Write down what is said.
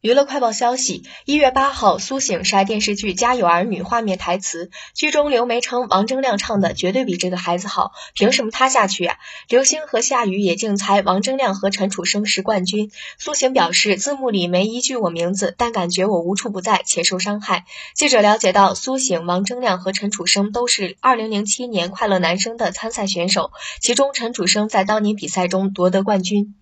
娱乐快报消息一月八号苏醒晒电视剧家有儿女画面台词剧中刘梅称王铮亮唱的绝对比这个孩子好凭什么他下去呀刘星和夏雨也竞猜王铮亮和陈楚生是冠军。苏醒表示字幕里没一句我名字但感觉我无处不在且受伤害。记者了解到苏醒王铮亮和陈楚生都是二零零七年快乐男声的参赛选手其中陈楚生在当年比赛中夺得冠军。